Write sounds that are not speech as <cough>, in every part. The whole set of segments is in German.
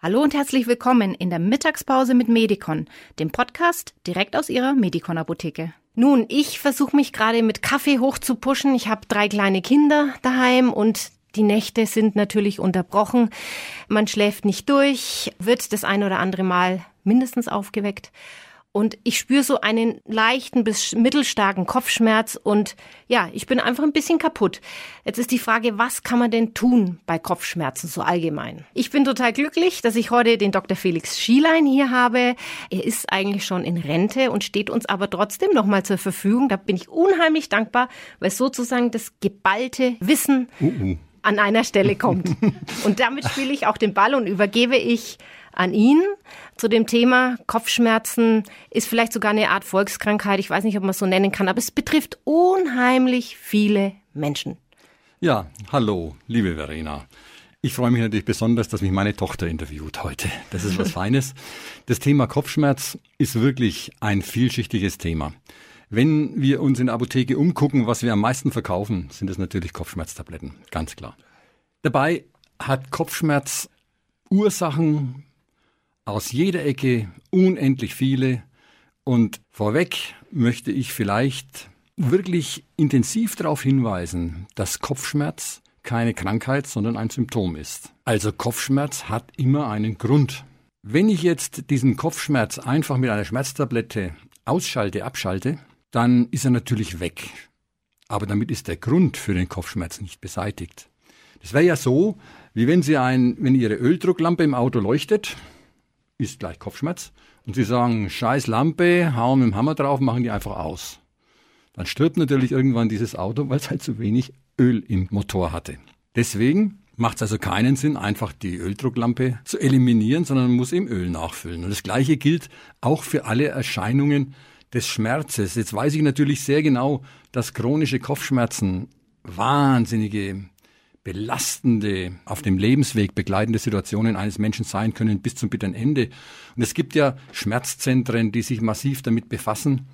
Hallo und herzlich willkommen in der Mittagspause mit Medicon, dem Podcast direkt aus Ihrer Medicon Apotheke. Nun, ich versuche mich gerade mit Kaffee hochzupuschen. Ich habe drei kleine Kinder daheim und die Nächte sind natürlich unterbrochen. Man schläft nicht durch, wird das ein oder andere Mal mindestens aufgeweckt. Und ich spüre so einen leichten bis mittelstarken Kopfschmerz und ja, ich bin einfach ein bisschen kaputt. Jetzt ist die Frage, was kann man denn tun bei Kopfschmerzen so allgemein? Ich bin total glücklich, dass ich heute den Dr. Felix Schielein hier habe. Er ist eigentlich schon in Rente und steht uns aber trotzdem nochmal zur Verfügung. Da bin ich unheimlich dankbar, weil sozusagen das geballte Wissen uh -uh. an einer Stelle kommt. und damit spiele ich auch den Ball und übergebe ich an ihn zu dem Thema Kopfschmerzen ist vielleicht sogar eine Art Volkskrankheit. Ich weiß nicht, ob man es so nennen kann, aber es betrifft unheimlich viele Menschen. Ja, hallo, liebe Verena. Ich freue mich natürlich besonders, dass mich meine Tochter interviewt heute. Das ist was <laughs> Feines. Das Thema Kopfschmerz ist wirklich ein vielschichtiges Thema. Wenn wir uns in der Apotheke umgucken, was wir am meisten verkaufen, sind es natürlich Kopfschmerztabletten, ganz klar. Dabei hat Kopfschmerz Ursachen, aus jeder Ecke unendlich viele. Und vorweg möchte ich vielleicht wirklich intensiv darauf hinweisen, dass Kopfschmerz keine Krankheit, sondern ein Symptom ist. Also Kopfschmerz hat immer einen Grund. Wenn ich jetzt diesen Kopfschmerz einfach mit einer Schmerztablette ausschalte, abschalte, dann ist er natürlich weg. Aber damit ist der Grund für den Kopfschmerz nicht beseitigt. Das wäre ja so, wie wenn Sie ein, wenn Ihre Öldrucklampe im Auto leuchtet ist gleich Kopfschmerz. Und sie sagen, scheiß Lampe, hauen mit dem Hammer drauf, machen die einfach aus. Dann stirbt natürlich irgendwann dieses Auto, weil es halt zu wenig Öl im Motor hatte. Deswegen macht es also keinen Sinn, einfach die Öldrucklampe zu eliminieren, sondern man muss im Öl nachfüllen. Und das Gleiche gilt auch für alle Erscheinungen des Schmerzes. Jetzt weiß ich natürlich sehr genau, dass chronische Kopfschmerzen wahnsinnige belastende, auf dem Lebensweg begleitende Situationen eines Menschen sein können bis zum bitteren Ende. Und es gibt ja Schmerzzentren, die sich massiv damit befassen.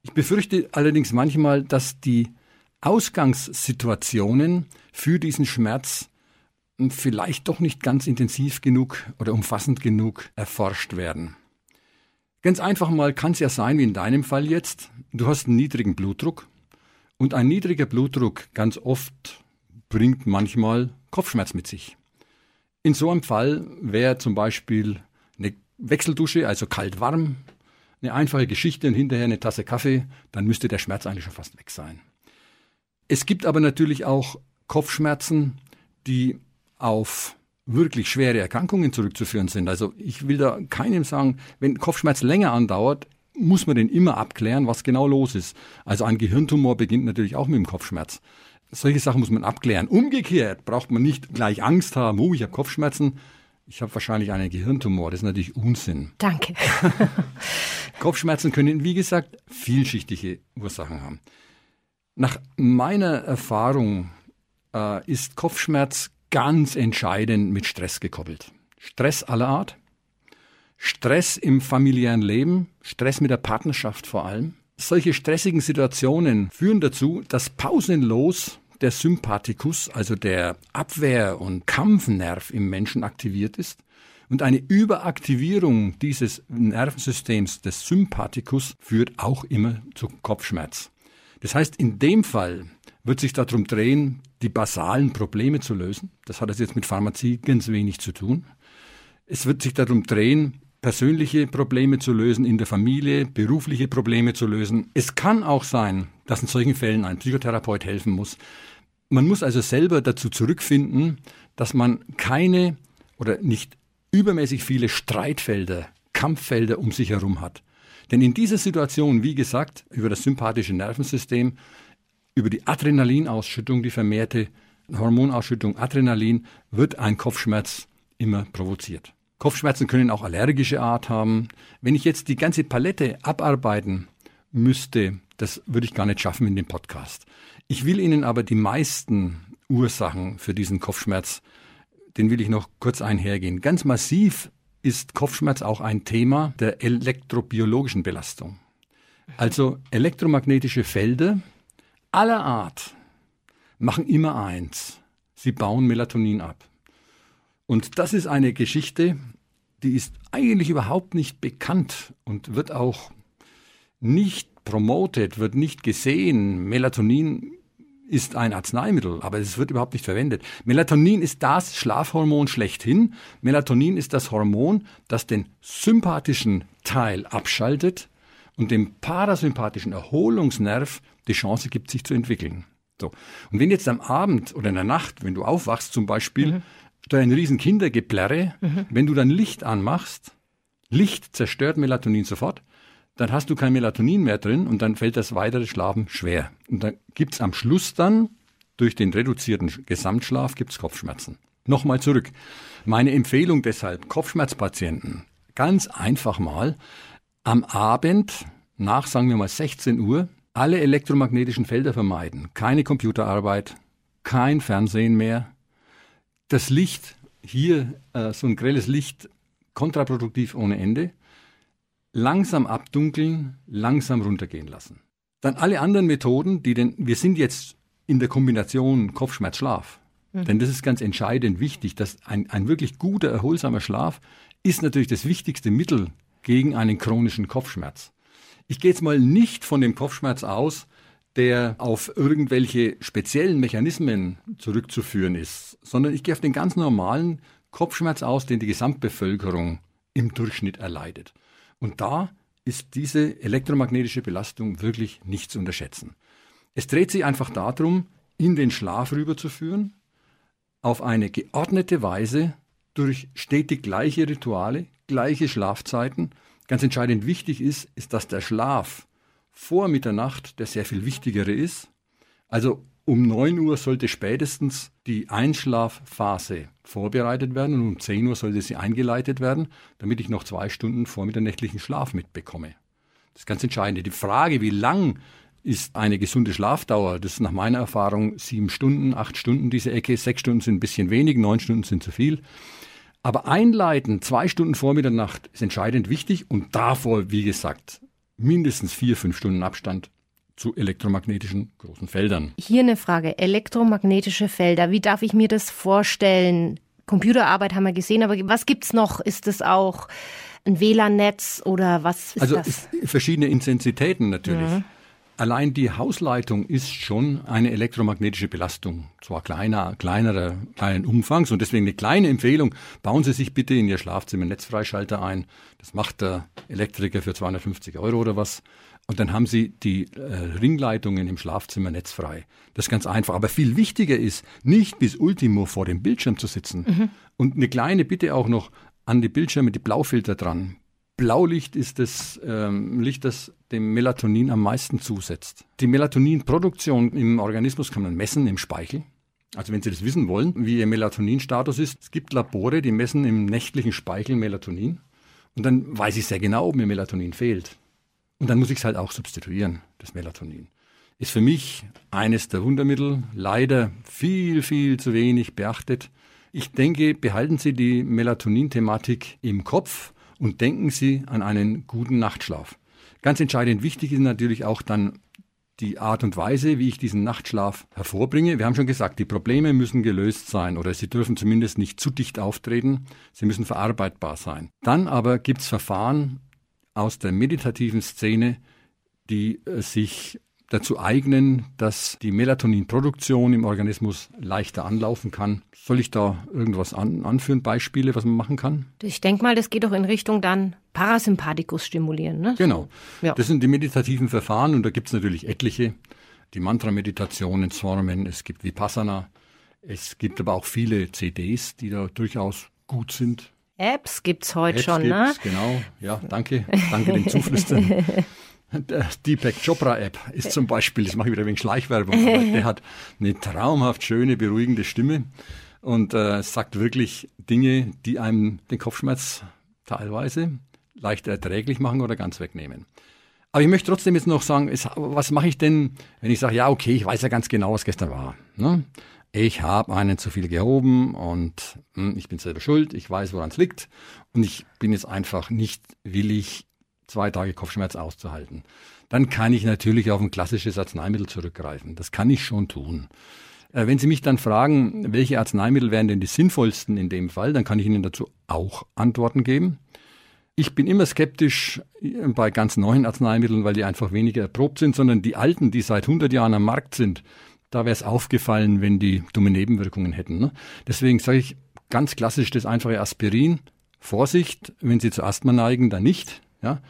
Ich befürchte allerdings manchmal, dass die Ausgangssituationen für diesen Schmerz vielleicht doch nicht ganz intensiv genug oder umfassend genug erforscht werden. Ganz einfach mal kann es ja sein, wie in deinem Fall jetzt, du hast einen niedrigen Blutdruck und ein niedriger Blutdruck ganz oft bringt manchmal Kopfschmerz mit sich. In so einem Fall wäre zum Beispiel eine Wechseldusche, also kalt-warm, eine einfache Geschichte und hinterher eine Tasse Kaffee, dann müsste der Schmerz eigentlich schon fast weg sein. Es gibt aber natürlich auch Kopfschmerzen, die auf wirklich schwere Erkrankungen zurückzuführen sind. Also ich will da keinem sagen, wenn Kopfschmerz länger andauert, muss man den immer abklären, was genau los ist. Also ein Gehirntumor beginnt natürlich auch mit dem Kopfschmerz. Solche Sachen muss man abklären. Umgekehrt braucht man nicht gleich Angst haben, oh, ich habe Kopfschmerzen. Ich habe wahrscheinlich einen Gehirntumor. Das ist natürlich Unsinn. Danke. <laughs> Kopfschmerzen können, wie gesagt, vielschichtige Ursachen haben. Nach meiner Erfahrung äh, ist Kopfschmerz ganz entscheidend mit Stress gekoppelt. Stress aller Art, Stress im familiären Leben, Stress mit der Partnerschaft vor allem, solche stressigen Situationen führen dazu, dass pausenlos der Sympathikus, also der Abwehr- und Kampfnerv im Menschen aktiviert ist. Und eine Überaktivierung dieses Nervensystems des Sympathikus führt auch immer zu Kopfschmerz. Das heißt, in dem Fall wird sich darum drehen, die basalen Probleme zu lösen. Das hat jetzt mit Pharmazie ganz wenig zu tun. Es wird sich darum drehen, persönliche Probleme zu lösen in der Familie, berufliche Probleme zu lösen. Es kann auch sein, dass in solchen Fällen ein Psychotherapeut helfen muss. Man muss also selber dazu zurückfinden, dass man keine oder nicht übermäßig viele Streitfelder, Kampffelder um sich herum hat. Denn in dieser Situation, wie gesagt, über das sympathische Nervensystem, über die Adrenalinausschüttung, die vermehrte Hormonausschüttung Adrenalin, wird ein Kopfschmerz immer provoziert. Kopfschmerzen können auch allergische Art haben. Wenn ich jetzt die ganze Palette abarbeiten müsste, das würde ich gar nicht schaffen in dem Podcast. Ich will Ihnen aber die meisten Ursachen für diesen Kopfschmerz, den will ich noch kurz einhergehen. Ganz massiv ist Kopfschmerz auch ein Thema der elektrobiologischen Belastung. Also elektromagnetische Felder aller Art machen immer eins. Sie bauen Melatonin ab. Und das ist eine Geschichte, die ist eigentlich überhaupt nicht bekannt und wird auch nicht promoted, wird nicht gesehen. Melatonin ist ein Arzneimittel, aber es wird überhaupt nicht verwendet. Melatonin ist das Schlafhormon schlechthin. Melatonin ist das Hormon, das den sympathischen Teil abschaltet und dem parasympathischen Erholungsnerv die Chance gibt, sich zu entwickeln. So. Und wenn jetzt am Abend oder in der Nacht, wenn du aufwachst zum Beispiel, mhm. Da ein riesen Kindergeplärre, mhm. wenn du dann Licht anmachst, Licht zerstört Melatonin sofort, dann hast du kein Melatonin mehr drin und dann fällt das weitere Schlafen schwer. Und dann gibt's am Schluss dann, durch den reduzierten Gesamtschlaf, gibt's Kopfschmerzen. Nochmal zurück. Meine Empfehlung deshalb, Kopfschmerzpatienten, ganz einfach mal, am Abend nach, sagen wir mal, 16 Uhr, alle elektromagnetischen Felder vermeiden. Keine Computerarbeit, kein Fernsehen mehr. Das Licht, hier äh, so ein grelles Licht, kontraproduktiv ohne Ende langsam abdunkeln, langsam runtergehen lassen. Dann alle anderen Methoden, die denn, wir sind jetzt in der Kombination Kopfschmerz-Schlaf. Mhm. Denn das ist ganz entscheidend wichtig, dass ein, ein wirklich guter, erholsamer Schlaf ist natürlich das wichtigste Mittel gegen einen chronischen Kopfschmerz. Ich gehe jetzt mal nicht von dem Kopfschmerz aus, der auf irgendwelche speziellen Mechanismen zurückzuführen ist, sondern ich gehe auf den ganz normalen Kopfschmerz aus, den die Gesamtbevölkerung im Durchschnitt erleidet. Und da ist diese elektromagnetische Belastung wirklich nicht zu unterschätzen. Es dreht sich einfach darum, in den Schlaf rüberzuführen, auf eine geordnete Weise durch stetig gleiche Rituale, gleiche Schlafzeiten. Ganz entscheidend wichtig ist, ist, dass der Schlaf vor Mitternacht der sehr viel wichtigere ist. Also um 9 Uhr sollte spätestens die Einschlafphase vorbereitet werden und um 10 Uhr sollte sie eingeleitet werden, damit ich noch zwei Stunden vor mitternächtlichen Schlaf mitbekomme. Das ist ganz entscheidend. Die Frage, wie lang ist eine gesunde Schlafdauer, das ist nach meiner Erfahrung sieben Stunden, acht Stunden diese Ecke, sechs Stunden sind ein bisschen wenig, neun Stunden sind zu viel. Aber einleiten, zwei Stunden vor Mitternacht, ist entscheidend wichtig und davor, wie gesagt, mindestens vier, fünf Stunden Abstand zu elektromagnetischen großen Feldern. Hier eine Frage. Elektromagnetische Felder. Wie darf ich mir das vorstellen? Computerarbeit haben wir gesehen, aber was gibt's noch? Ist es auch ein WLAN-Netz oder was ist also das? Also verschiedene Intensitäten natürlich. Mhm. Allein die Hausleitung ist schon eine elektromagnetische Belastung. Zwar kleiner, kleinerer, kleinen Umfangs und deswegen eine kleine Empfehlung. Bauen Sie sich bitte in Ihr Schlafzimmer einen Netzfreischalter ein. Das macht der Elektriker für 250 Euro oder was. Und dann haben Sie die äh, Ringleitungen im Schlafzimmer netzfrei. Das ist ganz einfach. Aber viel wichtiger ist, nicht bis Ultimo vor dem Bildschirm zu sitzen. Mhm. Und eine kleine Bitte auch noch an die Bildschirme, die Blaufilter dran. Blaulicht ist das ähm, Licht, das dem Melatonin am meisten zusetzt. Die Melatoninproduktion im Organismus kann man messen im Speichel. Also wenn Sie das wissen wollen, wie Ihr Melatoninstatus ist, es gibt Labore, die messen im nächtlichen Speichel Melatonin. Und dann weiß ich sehr genau, ob mir Melatonin fehlt. Und dann muss ich es halt auch substituieren, das Melatonin. Ist für mich eines der Wundermittel, leider viel, viel zu wenig beachtet. Ich denke, behalten Sie die Melatonin-Thematik im Kopf und denken Sie an einen guten Nachtschlaf. Ganz entscheidend wichtig ist natürlich auch dann die Art und Weise, wie ich diesen Nachtschlaf hervorbringe. Wir haben schon gesagt, die Probleme müssen gelöst sein oder sie dürfen zumindest nicht zu dicht auftreten. Sie müssen verarbeitbar sein. Dann aber gibt es Verfahren, aus der meditativen Szene, die äh, sich dazu eignen, dass die Melatoninproduktion im Organismus leichter anlaufen kann. Soll ich da irgendwas an, anführen, Beispiele, was man machen kann? Ich denke mal, das geht doch in Richtung dann Parasympathikus stimulieren. Ne? Genau. Ja. Das sind die meditativen Verfahren und da gibt es natürlich etliche. Die Mantra-Meditationen, Swarmen, es gibt Vipassana, es gibt aber auch viele CDs, die da durchaus gut sind. Apps gibt's heute Apps schon, ne? gibt's, ne? Genau, ja, danke, danke dem Zuflüstern. <laughs> Der Deepak Chopra App ist zum Beispiel, das mache ich wieder wegen Schleichwerbung, aber der hat eine traumhaft schöne, beruhigende Stimme und äh, sagt wirklich Dinge, die einem den Kopfschmerz teilweise leicht erträglich machen oder ganz wegnehmen. Aber ich möchte trotzdem jetzt noch sagen, was mache ich denn, wenn ich sage, ja, okay, ich weiß ja ganz genau, was gestern war. Ne? ich habe einen zu viel gehoben und hm, ich bin selber schuld, ich weiß, woran es liegt und ich bin jetzt einfach nicht willig, zwei Tage Kopfschmerz auszuhalten. Dann kann ich natürlich auf ein klassisches Arzneimittel zurückgreifen. Das kann ich schon tun. Äh, wenn Sie mich dann fragen, welche Arzneimittel wären denn die sinnvollsten in dem Fall, dann kann ich Ihnen dazu auch Antworten geben. Ich bin immer skeptisch äh, bei ganz neuen Arzneimitteln, weil die einfach weniger erprobt sind, sondern die alten, die seit 100 Jahren am Markt sind, da wäre es aufgefallen, wenn die dumme Nebenwirkungen hätten. Ne? Deswegen sage ich ganz klassisch das einfache Aspirin. Vorsicht, wenn Sie zu Asthma neigen, dann nicht. Ja?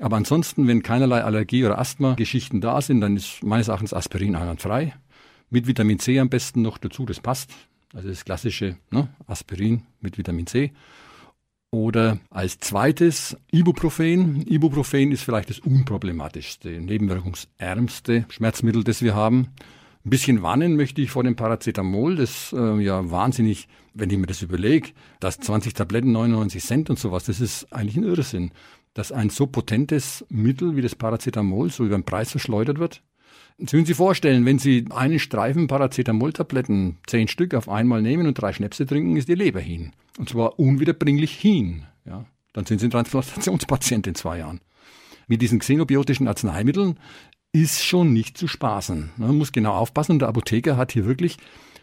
Aber ansonsten, wenn keinerlei Allergie- oder Asthma-Geschichten da sind, dann ist meines Erachtens Aspirin einwandfrei. Mit Vitamin C am besten noch dazu, das passt. Also das klassische ne? Aspirin mit Vitamin C. Oder als zweites Ibuprofen. Ibuprofen ist vielleicht das unproblematischste, nebenwirkungsärmste Schmerzmittel, das wir haben. Ein bisschen warnen möchte ich vor dem Paracetamol, das äh, ja wahnsinnig, wenn ich mir das überlege, dass 20 Tabletten 99 Cent und sowas, das ist eigentlich ein Irrsinn, dass ein so potentes Mittel wie das Paracetamol so über den Preis verschleudert wird. Sie können sich vorstellen, wenn Sie einen Streifen Paracetamol-Tabletten, zehn Stück auf einmal nehmen und drei Schnäpse trinken, ist Ihr Leber hin. Und zwar unwiederbringlich hin. Ja, dann sind Sie ein Transplantationspatient in zwei Jahren. Mit diesen xenobiotischen Arzneimitteln ist schon nicht zu spaßen. Man muss genau aufpassen und der Apotheker hat hier wirklich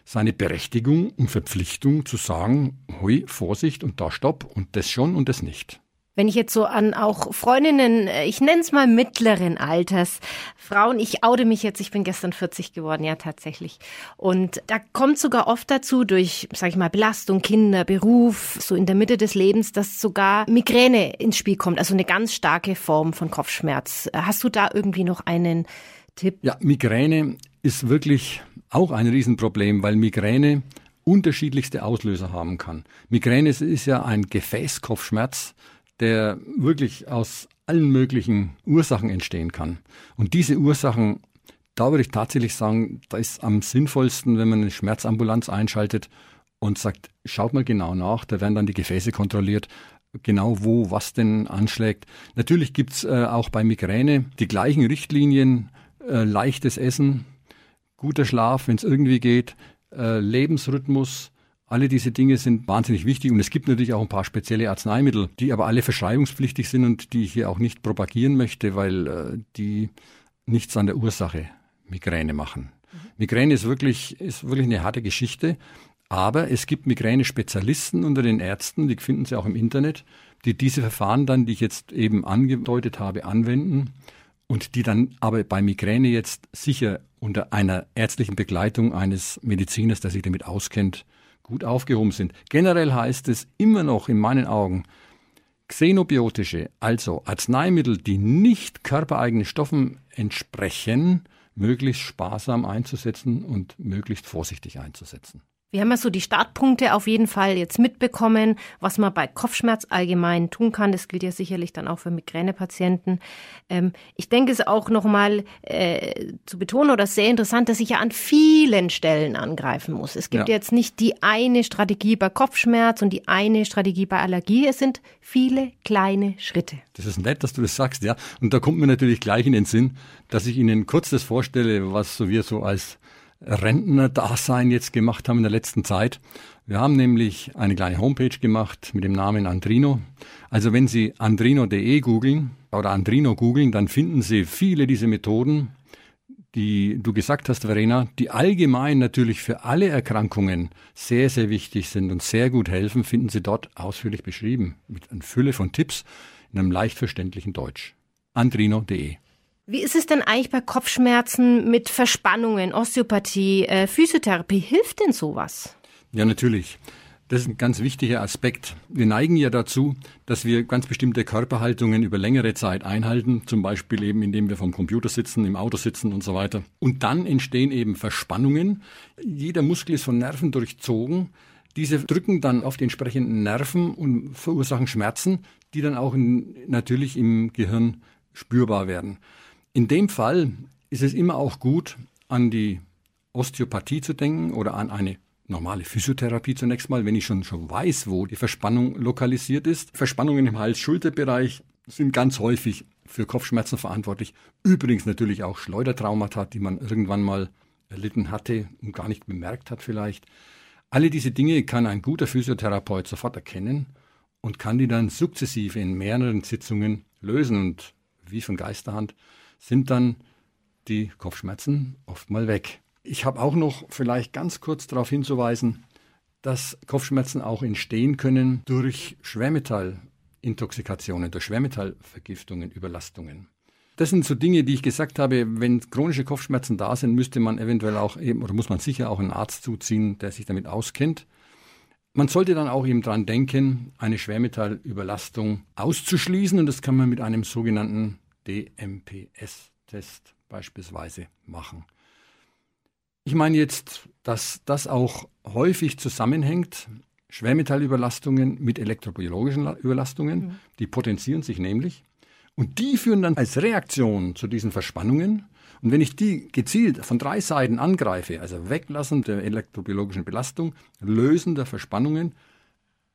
seine Berechtigung und Verpflichtung zu sagen, hui, Vorsicht und da Stopp und das schon und das nicht. Wenn ich jetzt so an auch Freundinnen, äh, ich nenne es mal mittleren Alters, Frauen, ich oude mich jetzt, ich bin gestern 40 geworden, ja tatsächlich. Und da kommt sogar oft dazu durch, sag ich mal, Belastung, Kinder, Beruf, so in der Mitte des Lebens, dass sogar Migräne ins Spiel kommt, also eine ganz starke Form von Kopfschmerz. Hast du da irgendwie noch einen Tipp? Ja, Migräne ist wirklich auch ein Riesenproblem, weil Migräne unterschiedlichste Auslöser haben kann. Migräne ist ja ein Gefäßkopfschmerz der wirklich aus allen möglichen Ursachen entstehen kann. Und diese Ursachen, da würde ich tatsächlich sagen, da ist am sinnvollsten, wenn man eine Schmerzambulanz einschaltet und sagt, schaut mal genau nach, da werden dann die Gefäße kontrolliert, genau wo was denn anschlägt. Natürlich gibt's äh, auch bei Migräne die gleichen Richtlinien, äh, leichtes Essen, guter Schlaf, wenn es irgendwie geht, äh, Lebensrhythmus, alle diese Dinge sind wahnsinnig wichtig und es gibt natürlich auch ein paar spezielle Arzneimittel, die aber alle verschreibungspflichtig sind und die ich hier auch nicht propagieren möchte, weil äh, die nichts an der Ursache Migräne machen. Mhm. Migräne ist wirklich, ist wirklich eine harte Geschichte, aber es gibt Migräne-Spezialisten unter den Ärzten, die finden Sie auch im Internet, die diese Verfahren dann, die ich jetzt eben angedeutet habe, anwenden und die dann aber bei Migräne jetzt sicher unter einer ärztlichen Begleitung eines Mediziners, der sich damit auskennt, gut aufgehoben sind. Generell heißt es immer noch in meinen Augen, xenobiotische, also Arzneimittel, die nicht körpereigenen Stoffen entsprechen, möglichst sparsam einzusetzen und möglichst vorsichtig einzusetzen. Wir haben ja so die Startpunkte auf jeden Fall jetzt mitbekommen, was man bei Kopfschmerz allgemein tun kann. Das gilt ja sicherlich dann auch für Migränepatienten. Ähm, ich denke es auch nochmal äh, zu betonen oder sehr interessant, dass ich ja an vielen Stellen angreifen muss. Es gibt ja. jetzt nicht die eine Strategie bei Kopfschmerz und die eine Strategie bei Allergie. Es sind viele kleine Schritte. Das ist nett, dass du das sagst, ja. Und da kommt mir natürlich gleich in den Sinn, dass ich Ihnen kurz das vorstelle, was so wir so als Rentner-Dasein jetzt gemacht haben in der letzten Zeit. Wir haben nämlich eine kleine Homepage gemacht mit dem Namen Andrino. Also wenn Sie andrino.de googeln oder Andrino googeln, dann finden Sie viele dieser Methoden, die du gesagt hast, Verena, die allgemein natürlich für alle Erkrankungen sehr, sehr wichtig sind und sehr gut helfen, finden Sie dort ausführlich beschrieben mit einer Fülle von Tipps in einem leicht verständlichen Deutsch. andrino.de wie ist es denn eigentlich bei Kopfschmerzen mit Verspannungen, Osteopathie, äh, Physiotherapie? Hilft denn sowas? Ja, natürlich. Das ist ein ganz wichtiger Aspekt. Wir neigen ja dazu, dass wir ganz bestimmte Körperhaltungen über längere Zeit einhalten, zum Beispiel eben indem wir vom Computer sitzen, im Auto sitzen und so weiter. Und dann entstehen eben Verspannungen. Jeder Muskel ist von Nerven durchzogen. Diese drücken dann auf die entsprechenden Nerven und verursachen Schmerzen, die dann auch in, natürlich im Gehirn spürbar werden. In dem Fall ist es immer auch gut, an die Osteopathie zu denken oder an eine normale Physiotherapie zunächst mal, wenn ich schon, schon weiß, wo die Verspannung lokalisiert ist. Verspannungen im Hals-Schulterbereich sind ganz häufig für Kopfschmerzen verantwortlich. Übrigens natürlich auch Schleudertraumata, die man irgendwann mal erlitten hatte und gar nicht bemerkt hat vielleicht. Alle diese Dinge kann ein guter Physiotherapeut sofort erkennen und kann die dann sukzessive in mehreren Sitzungen lösen und wie von Geisterhand sind dann die Kopfschmerzen oft mal weg. Ich habe auch noch vielleicht ganz kurz darauf hinzuweisen, dass Kopfschmerzen auch entstehen können durch Schwermetallintoxikationen, durch Schwermetallvergiftungen, Überlastungen. Das sind so Dinge, die ich gesagt habe, wenn chronische Kopfschmerzen da sind, müsste man eventuell auch eben, oder muss man sicher auch einen Arzt zuziehen, der sich damit auskennt. Man sollte dann auch eben dran denken, eine Schwermetallüberlastung auszuschließen und das kann man mit einem sogenannten DMPS-Test beispielsweise machen. Ich meine jetzt, dass das auch häufig zusammenhängt, Schwermetallüberlastungen mit elektrobiologischen Überlastungen, mhm. die potenzieren sich nämlich und die führen dann als Reaktion zu diesen Verspannungen. Und wenn ich die gezielt von drei Seiten angreife, also Weglassen der elektrobiologischen Belastung, Lösen der Verspannungen,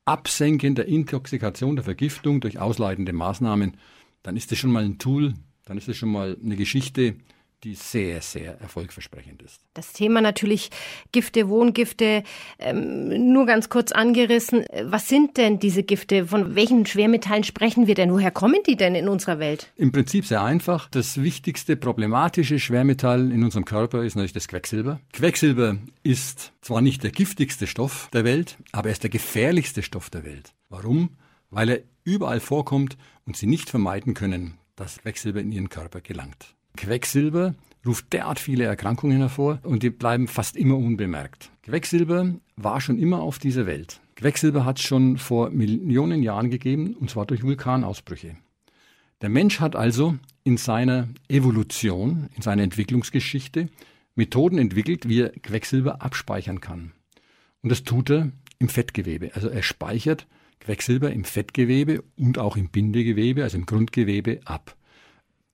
Absenken der Intoxikation, der Vergiftung durch ausleitende Maßnahmen, dann ist das schon mal ein Tool, dann ist das schon mal eine Geschichte, die sehr, sehr erfolgversprechend ist. Das Thema natürlich Gifte, Wohngifte, ähm, nur ganz kurz angerissen. Was sind denn diese Gifte? Von welchen Schwermetallen sprechen wir denn? Woher kommen die denn in unserer Welt? Im Prinzip sehr einfach. Das wichtigste problematische Schwermetall in unserem Körper ist natürlich das Quecksilber. Quecksilber ist zwar nicht der giftigste Stoff der Welt, aber er ist der gefährlichste Stoff der Welt. Warum? Weil er überall vorkommt und sie nicht vermeiden können, dass Quecksilber in ihren Körper gelangt. Quecksilber ruft derart viele Erkrankungen hervor und die bleiben fast immer unbemerkt. Quecksilber war schon immer auf dieser Welt. Quecksilber hat es schon vor Millionen Jahren gegeben, und zwar durch Vulkanausbrüche. Der Mensch hat also in seiner Evolution, in seiner Entwicklungsgeschichte Methoden entwickelt, wie er Quecksilber abspeichern kann. Und das tut er im Fettgewebe. Also er speichert Quecksilber im Fettgewebe und auch im Bindegewebe, also im Grundgewebe ab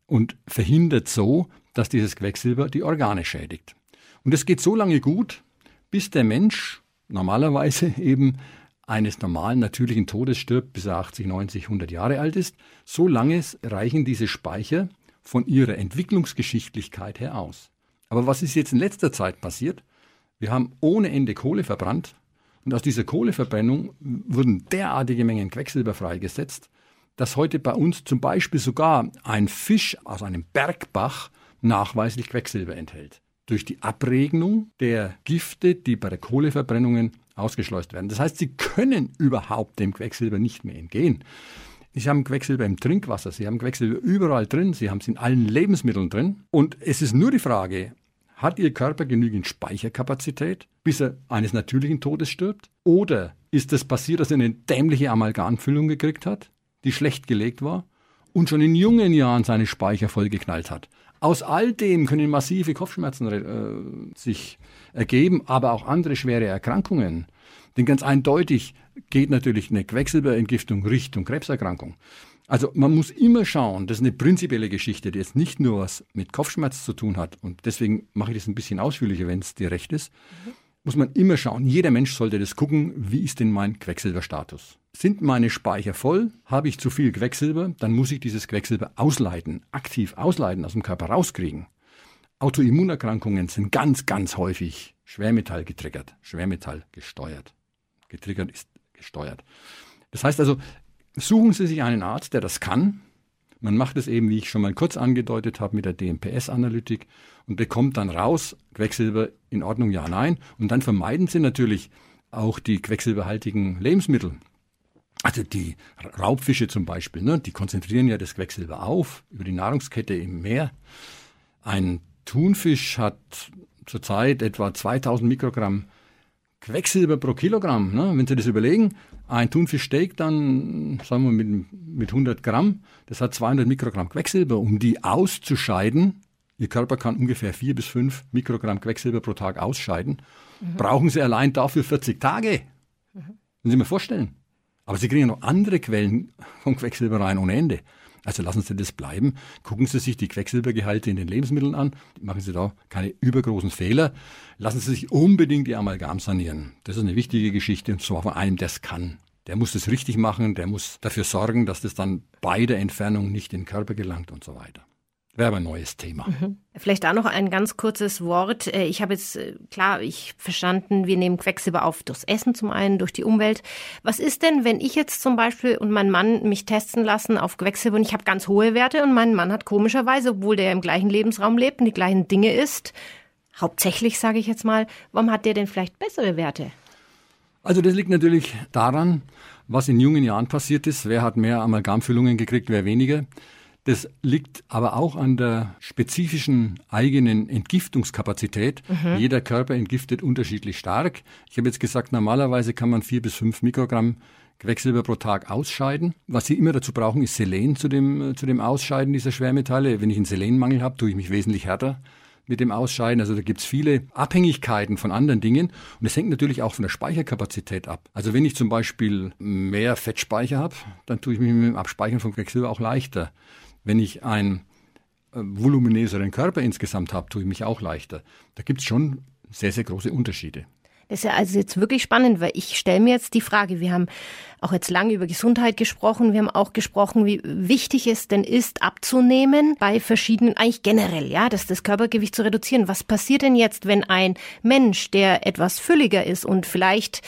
und verhindert so, dass dieses Quecksilber die Organe schädigt. Und es geht so lange gut, bis der Mensch normalerweise <laughs> eben eines normalen natürlichen Todes stirbt, bis er 80, 90, 100 Jahre alt ist. So lange reichen diese Speicher von ihrer Entwicklungsgeschichtlichkeit her aus. Aber was ist jetzt in letzter Zeit passiert? Wir haben ohne Ende Kohle verbrannt und aus dieser Kohleverbrennung wurden derartige Mengen Quecksilber freigesetzt, dass heute bei uns zum Beispiel sogar ein Fisch aus einem Bergbach nachweislich Quecksilber enthält. Durch die Abregnung der Gifte, die bei der Kohleverbrennungen ausgeschleust werden. Das heißt, sie können überhaupt dem Quecksilber nicht mehr entgehen. Sie haben Quecksilber im Trinkwasser, Sie haben Quecksilber überall drin, Sie haben es in allen Lebensmitteln drin. Und es ist nur die Frage, hat Ihr Körper genügend Speicherkapazität, bis er eines natürlichen Todes stirbt? Oder ist es passiert, dass er eine dämliche Amalgamfüllung gekriegt hat? die schlecht gelegt war und schon in jungen Jahren seine Speicher vollgeknallt hat. Aus all dem können massive Kopfschmerzen äh, sich ergeben, aber auch andere schwere Erkrankungen. Denn ganz eindeutig geht natürlich eine Quecksilberentgiftung Richtung Krebserkrankung. Also man muss immer schauen, das ist eine prinzipielle Geschichte, die jetzt nicht nur was mit Kopfschmerz zu tun hat. Und deswegen mache ich das ein bisschen ausführlicher, wenn es dir recht ist. Mhm muss man immer schauen. Jeder Mensch sollte das gucken, wie ist denn mein Quecksilberstatus? Sind meine Speicher voll? Habe ich zu viel Quecksilber? Dann muss ich dieses Quecksilber ausleiten, aktiv ausleiten, aus dem Körper rauskriegen. Autoimmunerkrankungen sind ganz, ganz häufig Schwermetall getriggert, Schwermetall gesteuert. Getriggert ist gesteuert. Das heißt also, suchen Sie sich einen Arzt, der das kann, man macht es eben, wie ich schon mal kurz angedeutet habe, mit der DMPS-Analytik und bekommt dann raus, Quecksilber in Ordnung, ja, nein. Und dann vermeiden Sie natürlich auch die quecksilberhaltigen Lebensmittel. Also die Raubfische zum Beispiel, ne, die konzentrieren ja das Quecksilber auf über die Nahrungskette im Meer. Ein Thunfisch hat zurzeit etwa 2000 Mikrogramm Quecksilber pro Kilogramm. Ne? Wenn Sie das überlegen, ein Thunfischsteak dann, sagen wir mit, mit 100 Gramm, das hat 200 Mikrogramm Quecksilber. Um die auszuscheiden, Ihr Körper kann ungefähr 4 bis 5 Mikrogramm Quecksilber pro Tag ausscheiden, mhm. brauchen Sie allein dafür 40 Tage. Mhm. Können Sie mal vorstellen. Aber Sie kriegen noch andere Quellen von Quecksilber rein ohne Ende. Also lassen Sie das bleiben. Gucken Sie sich die Quecksilbergehalte in den Lebensmitteln an. Machen Sie da keine übergroßen Fehler. Lassen Sie sich unbedingt die Amalgam sanieren. Das ist eine wichtige Geschichte und zwar von einem, der es kann. Der muss das richtig machen, der muss dafür sorgen, dass das dann bei der Entfernung nicht in den Körper gelangt und so weiter. Wäre aber ein neues Thema. Mhm. Vielleicht da noch ein ganz kurzes Wort. Äh, ich habe jetzt, äh, klar, ich verstanden, wir nehmen Quecksilber auf durchs Essen zum einen, durch die Umwelt. Was ist denn, wenn ich jetzt zum Beispiel und mein Mann mich testen lassen auf Quecksilber und ich habe ganz hohe Werte und mein Mann hat komischerweise, obwohl der im gleichen Lebensraum lebt und die gleichen Dinge isst, hauptsächlich, sage ich jetzt mal, warum hat der denn vielleicht bessere Werte? Also das liegt natürlich daran, was in jungen Jahren passiert ist. Wer hat mehr Amalgamfüllungen gekriegt, wer weniger. Das liegt aber auch an der spezifischen eigenen Entgiftungskapazität. Mhm. Jeder Körper entgiftet unterschiedlich stark. Ich habe jetzt gesagt, normalerweise kann man vier bis fünf Mikrogramm Quecksilber pro Tag ausscheiden. Was Sie immer dazu brauchen, ist Selen zu dem, zu dem Ausscheiden dieser Schwermetalle. Wenn ich einen Selenmangel habe, tue ich mich wesentlich härter mit dem Ausscheiden. Also da gibt's viele Abhängigkeiten von anderen Dingen. Und es hängt natürlich auch von der Speicherkapazität ab. Also wenn ich zum Beispiel mehr Fettspeicher habe, dann tue ich mich mit dem Abspeichern von Quecksilber auch leichter. Wenn ich einen äh, voluminöseren Körper insgesamt habe, tue ich mich auch leichter. Da gibt's schon sehr, sehr große Unterschiede. Das ist ja also jetzt wirklich spannend, weil ich stelle mir jetzt die Frage, wir haben auch jetzt lange über Gesundheit gesprochen, wir haben auch gesprochen, wie wichtig es denn ist, abzunehmen bei verschiedenen, eigentlich generell, ja, das, das Körpergewicht zu reduzieren. Was passiert denn jetzt, wenn ein Mensch, der etwas fülliger ist und vielleicht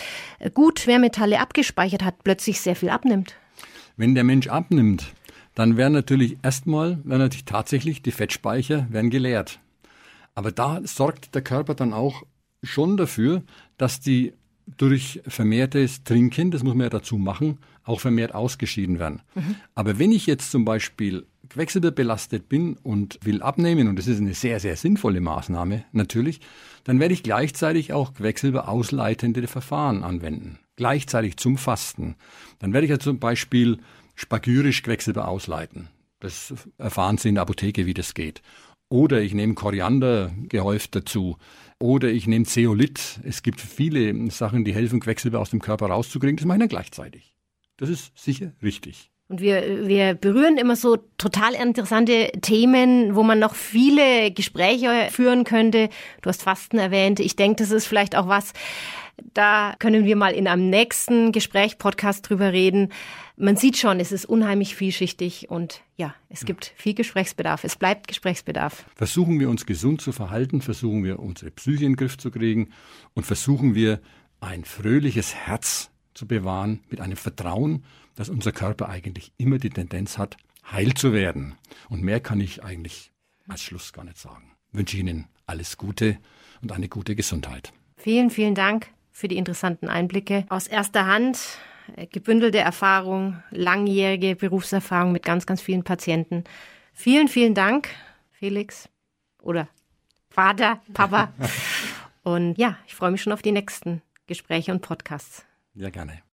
gut Schwermetalle abgespeichert hat, plötzlich sehr viel abnimmt? Wenn der Mensch abnimmt, dann werden natürlich erstmal, werden natürlich tatsächlich die Fettspeicher werden geleert. Aber da sorgt der Körper dann auch schon dafür, dass die durch vermehrtes Trinken, das muss man ja dazu machen, auch vermehrt ausgeschieden werden. Mhm. Aber wenn ich jetzt zum Beispiel quecksilberbelastet bin und will abnehmen, und das ist eine sehr, sehr sinnvolle Maßnahme natürlich, dann werde ich gleichzeitig auch quecksilberausleitende Verfahren anwenden. Gleichzeitig zum Fasten. Dann werde ich ja zum Beispiel spagyrisch Quecksilber ausleiten. Das erfahren Sie in der Apotheke, wie das geht. Oder ich nehme Koriander gehäuft dazu. Oder ich nehme Zeolit. Es gibt viele Sachen, die helfen, Quecksilber aus dem Körper rauszukriegen. Das mache ich dann gleichzeitig. Das ist sicher richtig. Und wir, wir berühren immer so total interessante Themen, wo man noch viele Gespräche führen könnte. Du hast Fasten erwähnt. Ich denke, das ist vielleicht auch was, da können wir mal in einem nächsten Gespräch, Podcast drüber reden. Man sieht schon, es ist unheimlich vielschichtig und ja, es gibt viel Gesprächsbedarf. Es bleibt Gesprächsbedarf. Versuchen wir uns gesund zu verhalten, versuchen wir unsere Psyche in den Griff zu kriegen und versuchen wir ein fröhliches Herz zu bewahren mit einem Vertrauen, dass unser Körper eigentlich immer die Tendenz hat, heil zu werden. Und mehr kann ich eigentlich als Schluss gar nicht sagen. Ich wünsche Ihnen alles Gute und eine gute Gesundheit. Vielen, vielen Dank für die interessanten Einblicke aus erster Hand, äh, gebündelte Erfahrung, langjährige Berufserfahrung mit ganz, ganz vielen Patienten. Vielen, vielen Dank, Felix oder Vater, Papa. <laughs> und ja, ich freue mich schon auf die nächsten Gespräche und Podcasts. Ja, gerne.